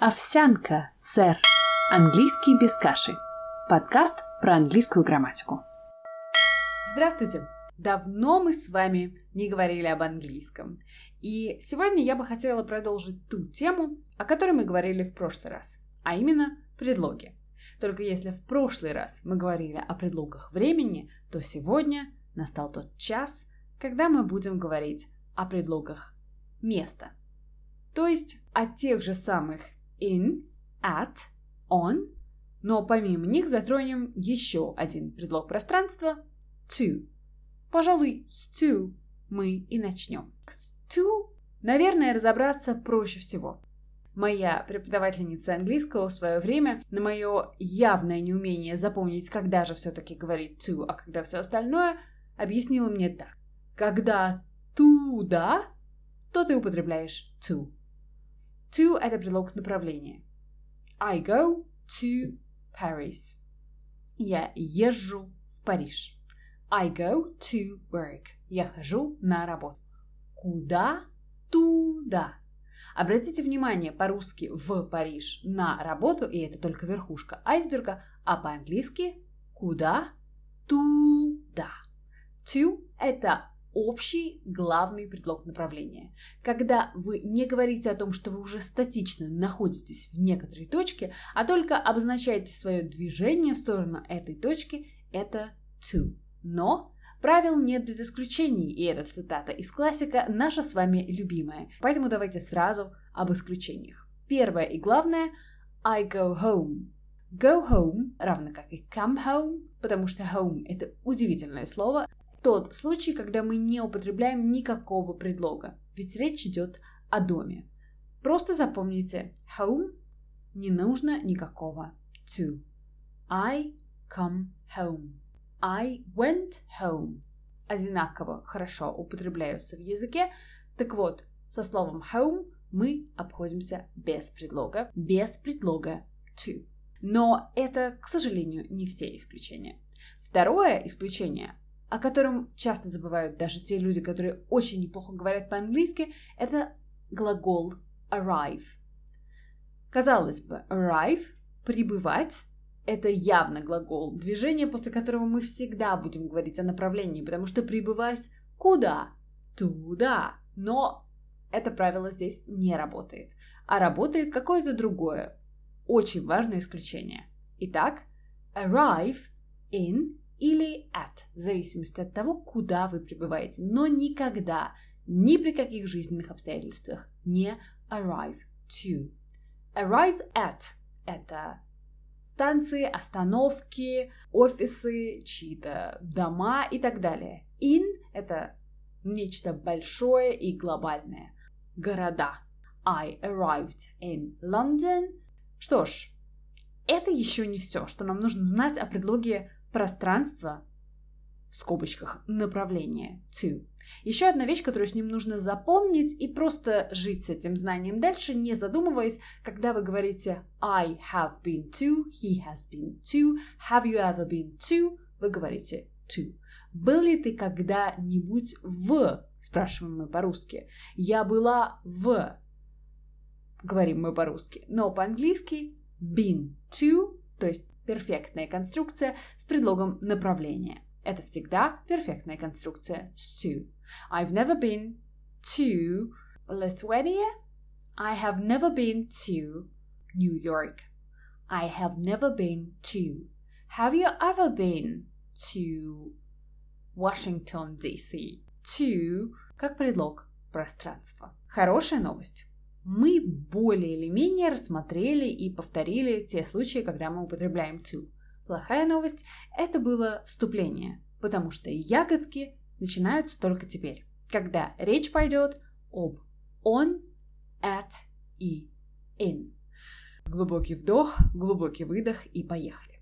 Овсянка, сэр. Английский без каши. Подкаст про английскую грамматику. Здравствуйте! Давно мы с вами не говорили об английском. И сегодня я бы хотела продолжить ту тему, о которой мы говорили в прошлый раз, а именно предлоги. Только если в прошлый раз мы говорили о предлогах времени, то сегодня настал тот час, когда мы будем говорить о предлогах места. То есть о тех же самых in, at, on, но помимо них затронем еще один предлог пространства to. Пожалуй, с to мы и начнем. С to, наверное, разобраться проще всего. Моя преподавательница английского в свое время на мое явное неумение запомнить, когда же все-таки говорить to, а когда все остальное, объяснила мне так. Когда туда, то ты употребляешь to. To – это предлог направления. I go to Paris. Я езжу в Париж. I go to work. Я хожу на работу. Куда? Туда. Обратите внимание, по-русски в Париж на работу, и это только верхушка айсберга, а по-английски куда? Туда. To – это общий главный предлог направления. Когда вы не говорите о том, что вы уже статично находитесь в некоторой точке, а только обозначаете свое движение в сторону этой точки, это to. Но правил нет без исключений, и эта цитата из классика наша с вами любимая. Поэтому давайте сразу об исключениях. Первое и главное – I go home. Go home, равно как и come home, потому что home – это удивительное слово, тот случай, когда мы не употребляем никакого предлога, ведь речь идет о доме. Просто запомните, home не нужно никакого to. I come home. I went home. Одинаково хорошо употребляются в языке. Так вот, со словом home мы обходимся без предлога, без предлога to. Но это, к сожалению, не все исключения. Второе исключение о котором часто забывают даже те люди, которые очень неплохо говорят по-английски, это глагол arrive. Казалось бы, arrive – прибывать – это явно глагол движения, после которого мы всегда будем говорить о направлении, потому что прибывать куда? Туда. Но это правило здесь не работает. А работает какое-то другое, очень важное исключение. Итак, arrive in или at, в зависимости от того, куда вы прибываете. Но никогда, ни при каких жизненных обстоятельствах не arrive to. Arrive at – это станции, остановки, офисы, чьи-то дома и так далее. In – это нечто большое и глобальное. Города. I arrived in London. Что ж, это еще не все, что нам нужно знать о предлоге пространство, в скобочках, направление, to. Еще одна вещь, которую с ним нужно запомнить и просто жить с этим знанием дальше, не задумываясь, когда вы говорите I have been to, he has been to, have you ever been to, вы говорите to. Был ли ты когда-нибудь в, спрашиваем мы по-русски. Я была в, говорим мы по-русски. Но по-английски been to, то есть перфектная конструкция с предлогом направления. Это всегда перфектная конструкция с to. I've never been to Lithuania. I have never been to New York. I have never been to. Have you ever been to Washington, D.C.? To как предлог пространства. Хорошая новость мы более или менее рассмотрели и повторили те случаи, когда мы употребляем to. Плохая новость – это было вступление, потому что ягодки начинаются только теперь, когда речь пойдет об on, at и in. Глубокий вдох, глубокий выдох и поехали.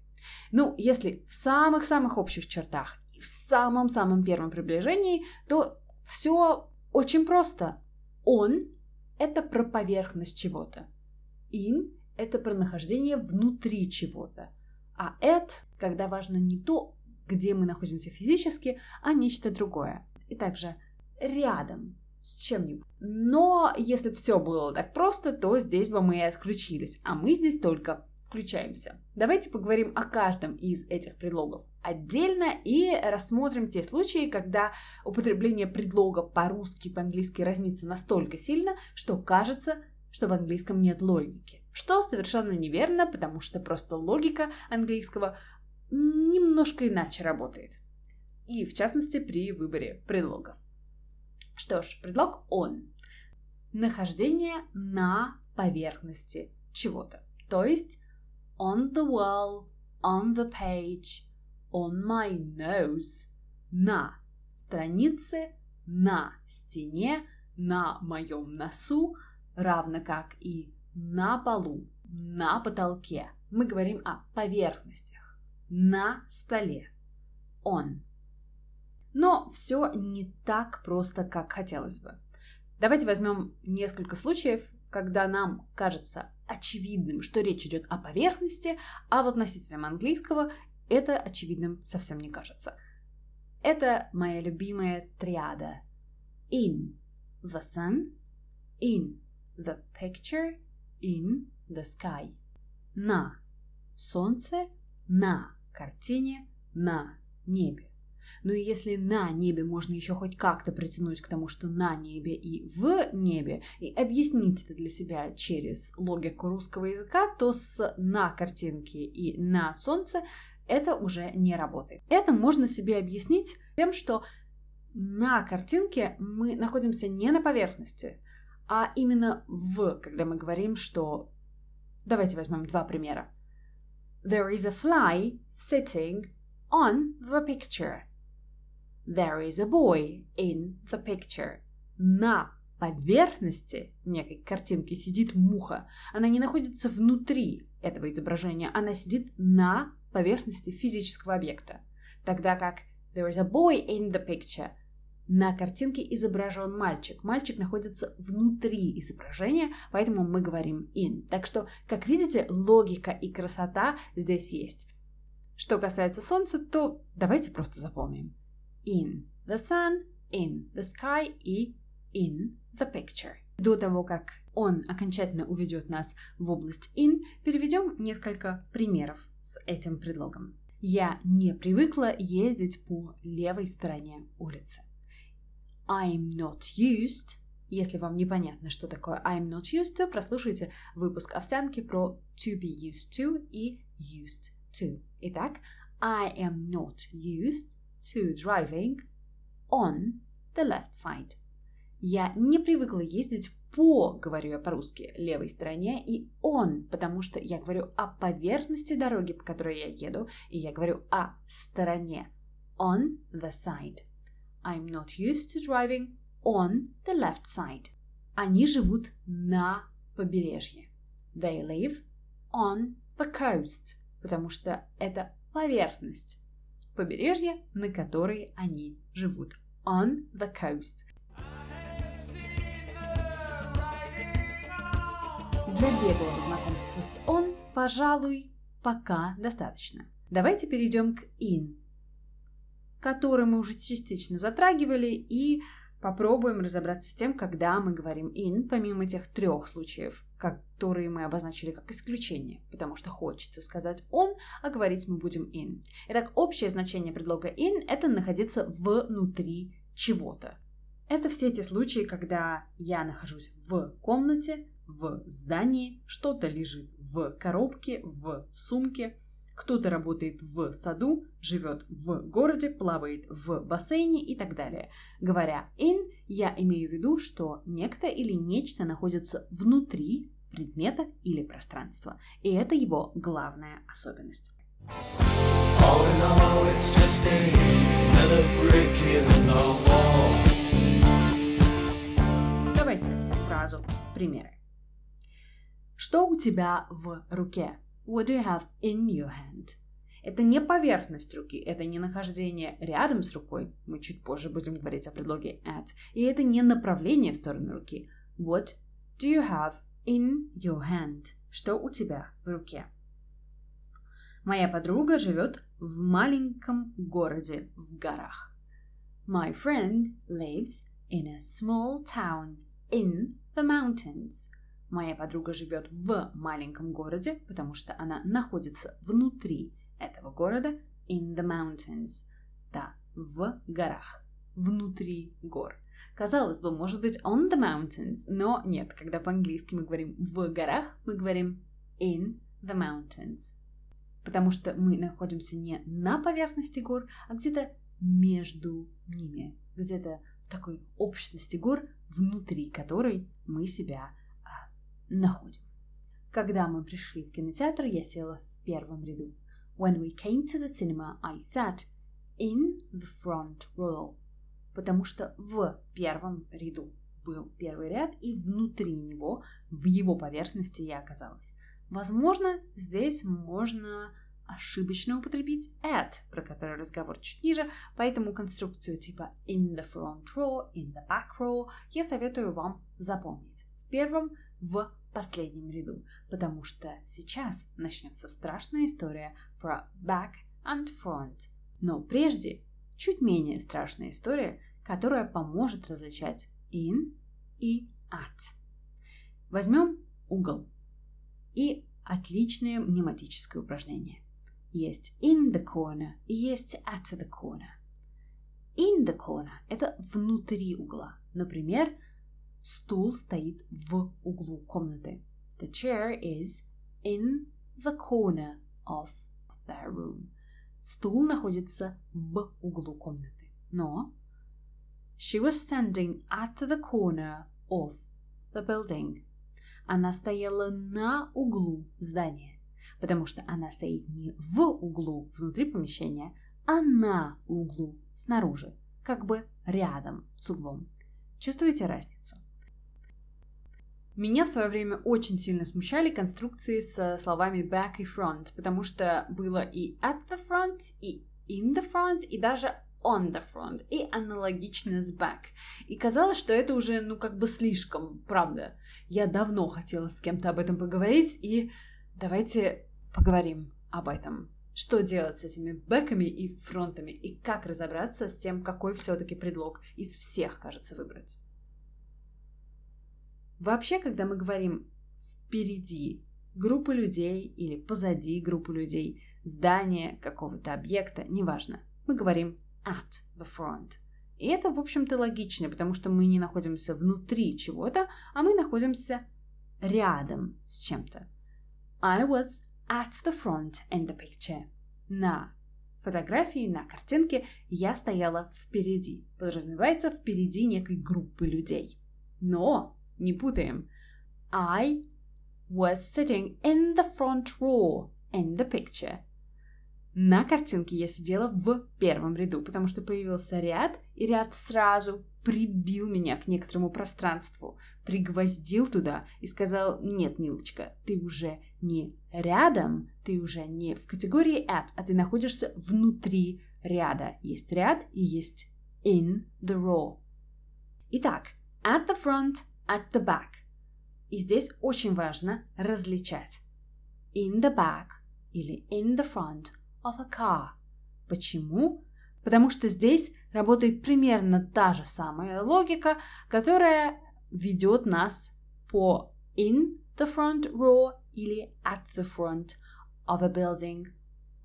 Ну, если в самых-самых общих чертах и в самом-самом первом приближении, то все очень просто. Он это про поверхность чего-то. In – это про нахождение внутри чего-то. А at, когда важно не то, где мы находимся физически, а нечто другое. И также рядом с чем-нибудь. Но если все было так просто, то здесь бы мы и отключились, а мы здесь только включаемся. Давайте поговорим о каждом из этих предлогов отдельно и рассмотрим те случаи, когда употребление предлога по-русски и по-английски разнится настолько сильно, что кажется, что в английском нет логики. Что совершенно неверно, потому что просто логика английского немножко иначе работает. И в частности при выборе предлогов. Что ж, предлог он. Нахождение на поверхности чего-то. То есть on the wall, on the page, on my nose. На странице, на стене, на моем носу, равно как и на полу, на потолке. Мы говорим о поверхностях. На столе. On. Но все не так просто, как хотелось бы. Давайте возьмем несколько случаев, когда нам кажется очевидным, что речь идет о поверхности, а вот носителям английского это очевидным совсем не кажется. Это моя любимая триада. In the sun, in the picture, in the sky. На солнце, на картине, на небе. Ну и если на небе можно еще хоть как-то притянуть к тому, что на небе и в небе, и объяснить это для себя через логику русского языка, то с на картинке и на солнце это уже не работает. Это можно себе объяснить тем, что на картинке мы находимся не на поверхности, а именно в, когда мы говорим, что... Давайте возьмем два примера. There is a fly sitting on the picture. There is a boy in the picture. На поверхности некой картинки сидит муха. Она не находится внутри этого изображения, она сидит на поверхности физического объекта. Тогда как there is a boy in the picture на картинке изображен мальчик. Мальчик находится внутри изображения, поэтому мы говорим in. Так что, как видите, логика и красота здесь есть. Что касается солнца, то давайте просто запомним in the sun, in the sky и in the picture. До того, как он окончательно уведет нас в область in, переведем несколько примеров с этим предлогом. Я не привыкла ездить по левой стороне улицы. I'm not used. Если вам непонятно, что такое I'm not used to, прослушайте выпуск овсянки про to be used to и used to. Итак, I am not used to driving on the left side. Я не привыкла ездить по, говорю я по-русски, левой стороне, и on, потому что я говорю о поверхности дороги, по которой я еду, и я говорю о стороне. On the side. I'm not used to driving on the left side. Они живут на побережье. They live on the coast, потому что это поверхность побережье, на которой они живут. On the coast. Для беглого знакомства с on, пожалуй, пока достаточно. Давайте перейдем к in, который мы уже частично затрагивали, и попробуем разобраться с тем, когда мы говорим in, помимо тех трех случаев, которые мы обозначили как исключение, потому что хочется сказать on, а говорить мы будем in. Итак, общее значение предлога in – это находиться внутри чего-то. Это все те случаи, когда я нахожусь в комнате, в здании, что-то лежит в коробке, в сумке – кто-то работает в саду, живет в городе, плавает в бассейне и так далее. Говоря in, я имею в виду, что некто или нечто находится внутри предмета или пространства. И это его главная особенность. Давайте сразу примеры. Что у тебя в руке? What do you have in your hand? Это не поверхность руки, это не нахождение рядом с рукой. Мы чуть позже будем говорить о предлоге at. И это не направление в сторону руки. What do you have in your hand? Что у тебя в руке? Моя подруга живет в маленьком городе в горах. My friend lives in a small town in the mountains. Моя подруга живет в маленьком городе, потому что она находится внутри этого города in the mountains. Да, в горах, внутри гор. Казалось бы, может быть on the mountains, но нет, когда по-английски мы говорим в горах, мы говорим in the mountains. Потому что мы находимся не на поверхности гор, а где-то между ними, где-то в такой общности гор, внутри которой мы себя находим. Когда мы пришли в кинотеатр, я села в первом ряду. When we came to the cinema, I sat in the front row. Потому что в первом ряду был первый ряд, и внутри него, в его поверхности я оказалась. Возможно, здесь можно ошибочно употребить at, про который разговор чуть ниже, поэтому конструкцию типа in the front row, in the back row я советую вам запомнить. В первом, в последнем ряду, потому что сейчас начнется страшная история про back and front. Но прежде чуть менее страшная история, которая поможет различать in и at. Возьмем угол и отличное мнематическое упражнение. Есть in the corner и есть at the corner. In the corner – это внутри угла. Например, стул стоит в углу комнаты. The chair is in the corner of the room. Стул находится в углу комнаты. Но she was standing at the corner of the building. Она стояла на углу здания, потому что она стоит не в углу внутри помещения, а на углу снаружи, как бы рядом с углом. Чувствуете разницу? Меня в свое время очень сильно смущали конструкции со словами back и front, потому что было и at the front, и in the front, и даже on the front и аналогично с back. И казалось, что это уже, ну, как бы слишком, правда. Я давно хотела с кем-то об этом поговорить, и давайте поговорим об этом. Что делать с этими бэками и фронтами, и как разобраться с тем, какой все-таки предлог из всех, кажется, выбрать. Вообще, когда мы говорим впереди группы людей или позади группы людей, здания какого-то объекта, неважно, мы говорим at the front. И это, в общем-то, логично, потому что мы не находимся внутри чего-то, а мы находимся рядом с чем-то. I was at the front in the picture. На фотографии, на картинке я стояла впереди. Подразумевается впереди некой группы людей. Но не путаем. I was sitting in the front row in the picture. На картинке я сидела в первом ряду, потому что появился ряд, и ряд сразу прибил меня к некоторому пространству, пригвоздил туда и сказал, нет, милочка, ты уже не рядом, ты уже не в категории at, а ты находишься внутри ряда. Есть ряд и есть in the row. Итак, at the front, at the back. И здесь очень важно различать in the back или in the front – of a car. Почему? Потому что здесь работает примерно та же самая логика, которая ведет нас по in the front row или at the front of a building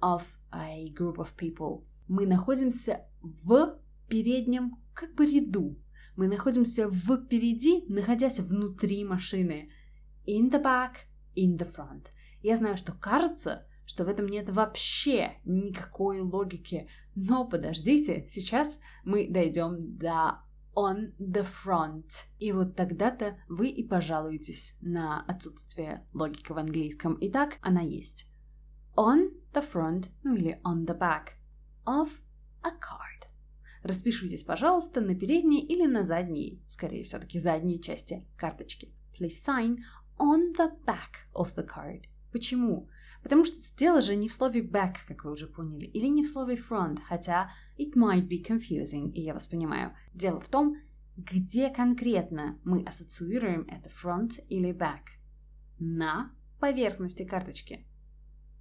of a group of people. Мы находимся в переднем как бы ряду. Мы находимся впереди, находясь внутри машины. In the back, in the front. Я знаю, что кажется, что в этом нет вообще никакой логики. Но подождите, сейчас мы дойдем до on the front. И вот тогда-то вы и пожалуетесь на отсутствие логики в английском. Итак, она есть. On the front, ну или on the back of a card. Распишитесь, пожалуйста, на передней или на задней, скорее все-таки задней части карточки. Please sign on the back of the card. Почему? Потому что дело же не в слове back, как вы уже поняли, или не в слове front, хотя it might be confusing, и я вас понимаю. Дело в том, где конкретно мы ассоциируем это front или back. На поверхности карточки.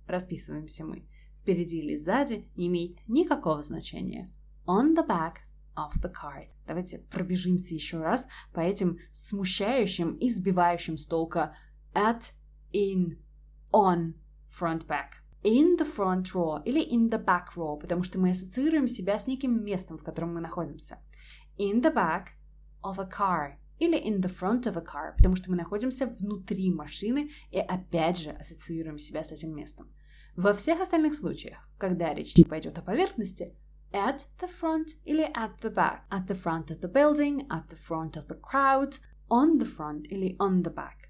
Расписываемся мы. Впереди или сзади не имеет никакого значения. On the back of the card. Давайте пробежимся еще раз по этим смущающим и сбивающим с толка at, in, on, front, back. In the front row или in the back row, потому что мы ассоциируем себя с неким местом, в котором мы находимся. In the back of a car или in the front of a car, потому что мы находимся внутри машины и опять же ассоциируем себя с этим местом. Во всех остальных случаях, когда речь пойдет о поверхности, at the front или at the back, at the front of the building, at the front of the crowd, on the front или on the back.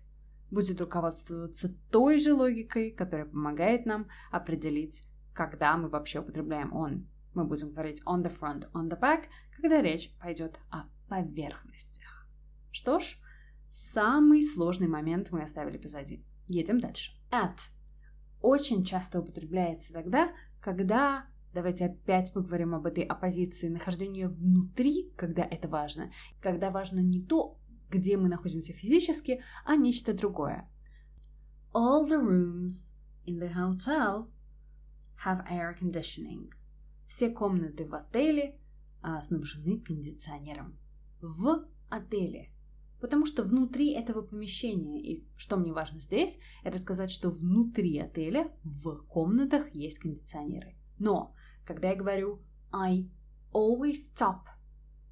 Будет руководствоваться той же логикой, которая помогает нам определить, когда мы вообще употребляем on. Мы будем говорить on the front, on the back, когда речь пойдет о поверхностях. Что ж, самый сложный момент мы оставили позади. Едем дальше. At очень часто употребляется тогда, когда Давайте опять поговорим об этой оппозиции нахождения внутри, когда это важно. Когда важно не то, где мы находимся физически, а нечто другое. All the rooms in the hotel have air conditioning. Все комнаты в отеле а, снабжены кондиционером. В отеле. Потому что внутри этого помещения, и что мне важно здесь, это сказать, что внутри отеля в комнатах есть кондиционеры. Но когда я говорю I always stop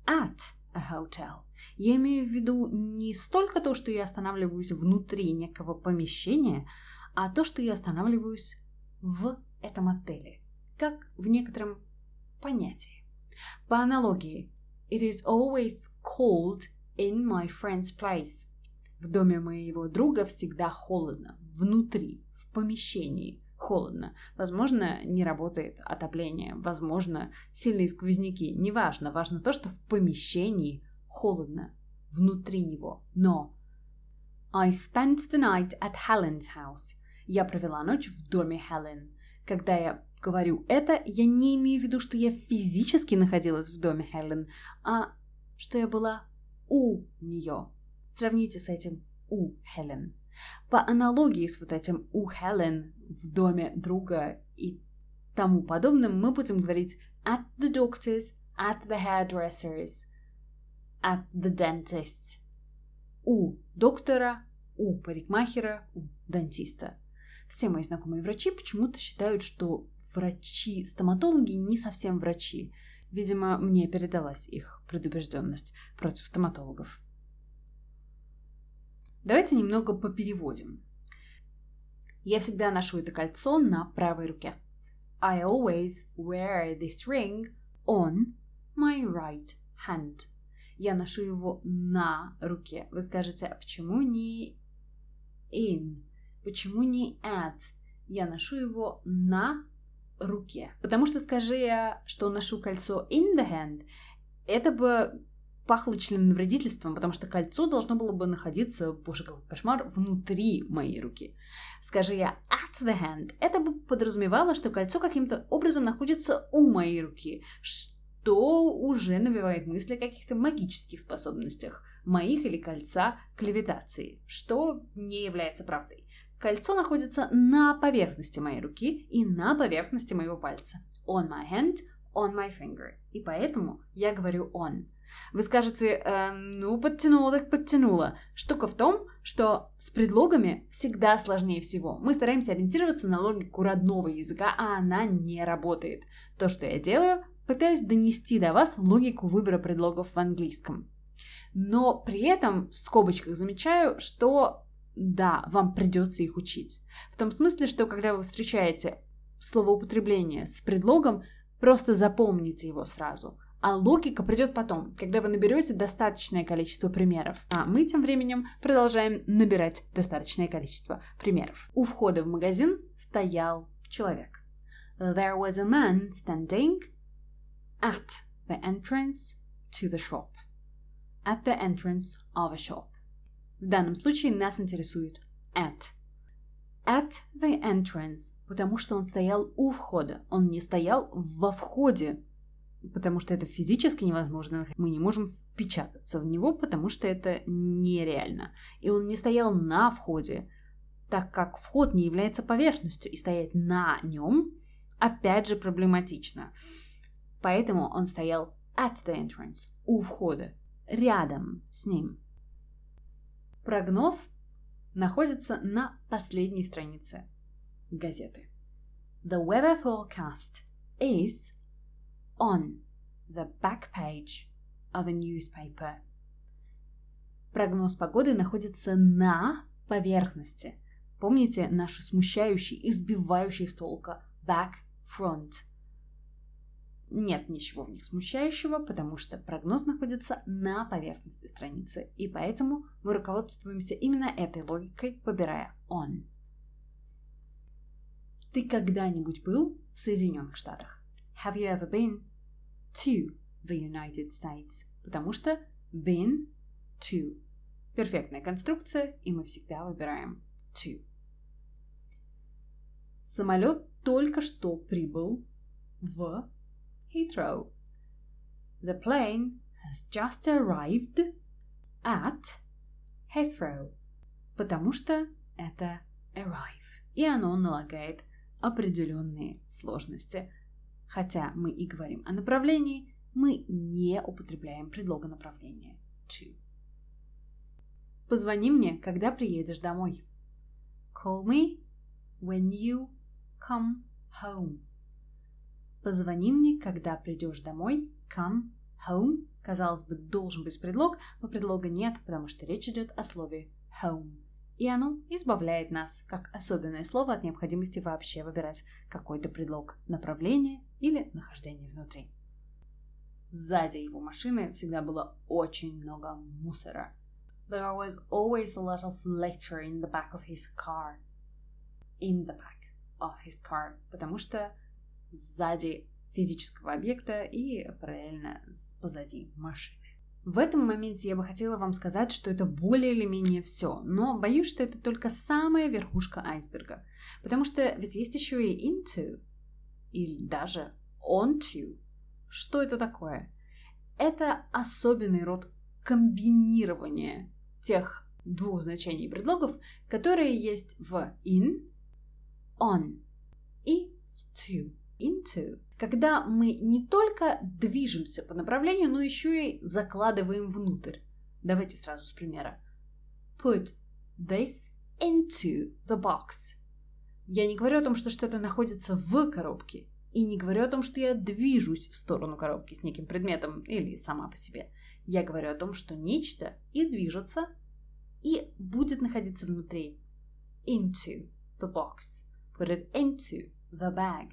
at a hotel, я имею в виду не столько то, что я останавливаюсь внутри некого помещения, а то, что я останавливаюсь в этом отеле, как в некотором понятии. По аналогии, it is always cold in my friend's place. В доме моего друга всегда холодно, внутри, в помещении холодно. Возможно, не работает отопление, возможно, сильные сквозняки. Неважно, важно то, что в помещении холодно, внутри него. Но I spent the night at Helen's house. Я провела ночь в доме Хелен. Когда я говорю это, я не имею в виду, что я физически находилась в доме Хелен, а что я была у нее. Сравните с этим у Хелен. По аналогии с вот этим у Хелен в доме друга и тому подобным, мы будем говорить at the doctor's, at the hairdresser's, at the dentist's. У доктора, у парикмахера, у дантиста. Все мои знакомые врачи почему-то считают, что врачи-стоматологи не совсем врачи. Видимо, мне передалась их предубежденность против стоматологов. Давайте немного попереводим. Я всегда ношу это кольцо на правой руке. I always wear this ring on my right hand. Я ношу его на руке. Вы скажете, а почему не in? Почему не at? Я ношу его на руке. Потому что скажи я, что ношу кольцо in the hand, это бы пахло членовредительством, потому что кольцо должно было бы находиться, боже, какой кошмар, внутри моей руки. Скажи я at the hand, это бы подразумевало, что кольцо каким-то образом находится у моей руки, что уже навевает мысли о каких-то магических способностях моих или кольца к левитации, что не является правдой. Кольцо находится на поверхности моей руки и на поверхности моего пальца. On my hand, on my finger. И поэтому я говорю on. Вы скажете, э, ну, подтянула так подтянула. Штука в том, что с предлогами всегда сложнее всего. Мы стараемся ориентироваться на логику родного языка, а она не работает. То, что я делаю, пытаюсь донести до вас логику выбора предлогов в английском. Но при этом в скобочках замечаю, что да, вам придется их учить. В том смысле, что когда вы встречаете словоупотребление с предлогом, просто запомните его сразу – а логика придет потом, когда вы наберете достаточное количество примеров. А мы тем временем продолжаем набирать достаточное количество примеров. У входа в магазин стоял человек. There was a man standing at the entrance to the shop. At the entrance of a shop. В данном случае нас интересует at. At the entrance, потому что он стоял у входа. Он не стоял во входе потому что это физически невозможно. Мы не можем впечататься в него, потому что это нереально. И он не стоял на входе, так как вход не является поверхностью, и стоять на нем опять же проблематично. Поэтому он стоял at the entrance, у входа, рядом с ним. Прогноз находится на последней странице газеты. The weather forecast is on the back page of a newspaper. Прогноз погоды находится на поверхности. Помните нашу смущающий, избивающий с толка back, front. Нет ничего в них смущающего, потому что прогноз находится на поверхности страницы, и поэтому мы руководствуемся именно этой логикой, выбирая on. Ты когда-нибудь был в Соединенных Штатах? Have you ever been to the United States? Потому что been to. Перфектная конструкция, и мы всегда выбираем to. Самолет только что прибыл в Heathrow. The plane has just arrived at Heathrow. Потому что это arrive. И оно налагает определенные сложности. Хотя мы и говорим о направлении, мы не употребляем предлога направления to. Позвони мне, когда приедешь домой. Call me when you come home. Позвони мне, когда придешь домой. Come home. Казалось бы, должен быть предлог, но предлога нет, потому что речь идет о слове home. И оно избавляет нас, как особенное слово, от необходимости вообще выбирать какой-то предлог направления или нахождения внутри. Сзади его машины всегда было очень много мусора. There was always a lot of litter in the back of his car. In the back of his car. Потому что сзади физического объекта и параллельно позади машины. В этом моменте я бы хотела вам сказать, что это более или менее все, но боюсь, что это только самая верхушка айсберга, потому что ведь есть еще и into или даже onto. Что это такое? Это особенный род комбинирования тех двух значений предлогов, которые есть в in, on и to into, когда мы не только движемся по направлению, но еще и закладываем внутрь. Давайте сразу с примера. Put this into the box. Я не говорю о том, что что-то находится в коробке, и не говорю о том, что я движусь в сторону коробки с неким предметом или сама по себе. Я говорю о том, что нечто и движется, и будет находиться внутри. Into the box. Put it into the bag.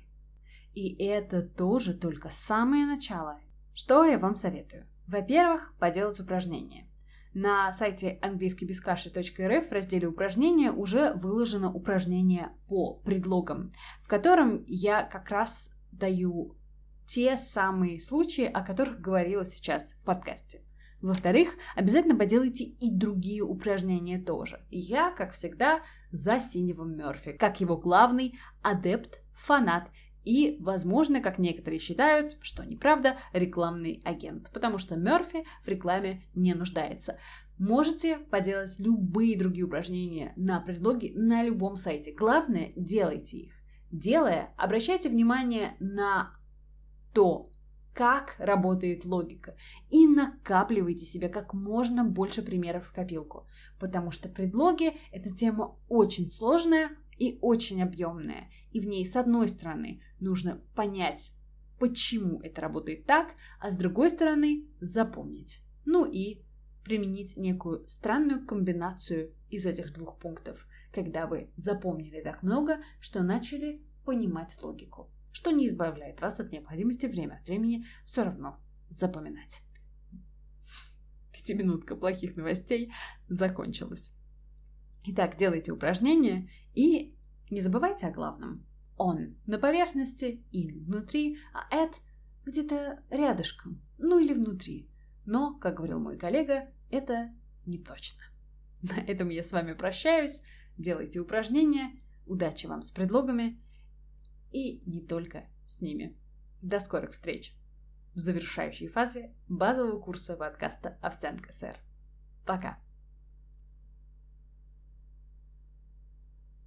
И это тоже только самое начало. Что я вам советую? Во-первых, поделать упражнение. На сайте английскийбескаши.рф в разделе упражнения уже выложено упражнение по предлогам, в котором я как раз даю те самые случаи, о которых говорила сейчас в подкасте. Во-вторых, обязательно поделайте и другие упражнения тоже. Я, как всегда, за синего Мерфи, как его главный адепт, фанат и, возможно, как некоторые считают, что неправда, рекламный агент, потому что Мерфи в рекламе не нуждается. Можете поделать любые другие упражнения на предлоги на любом сайте. Главное, делайте их. Делая, обращайте внимание на то, как работает логика, и накапливайте себе как можно больше примеров в копилку, потому что предлоги – это тема очень сложная, и очень объемная. И в ней, с одной стороны, нужно понять, почему это работает так, а с другой стороны, запомнить. Ну и применить некую странную комбинацию из этих двух пунктов, когда вы запомнили так много, что начали понимать логику, что не избавляет вас от необходимости время от времени все равно запоминать. Пятиминутка плохих новостей закончилась. Итак, делайте упражнения и не забывайте о главном. Он на поверхности, in внутри, а at где-то рядышком, ну или внутри. Но, как говорил мой коллега, это не точно. На этом я с вами прощаюсь. Делайте упражнения. Удачи вам с предлогами. И не только с ними. До скорых встреч в завершающей фазе базового курса подкаста «Овсянка, сэр». Пока!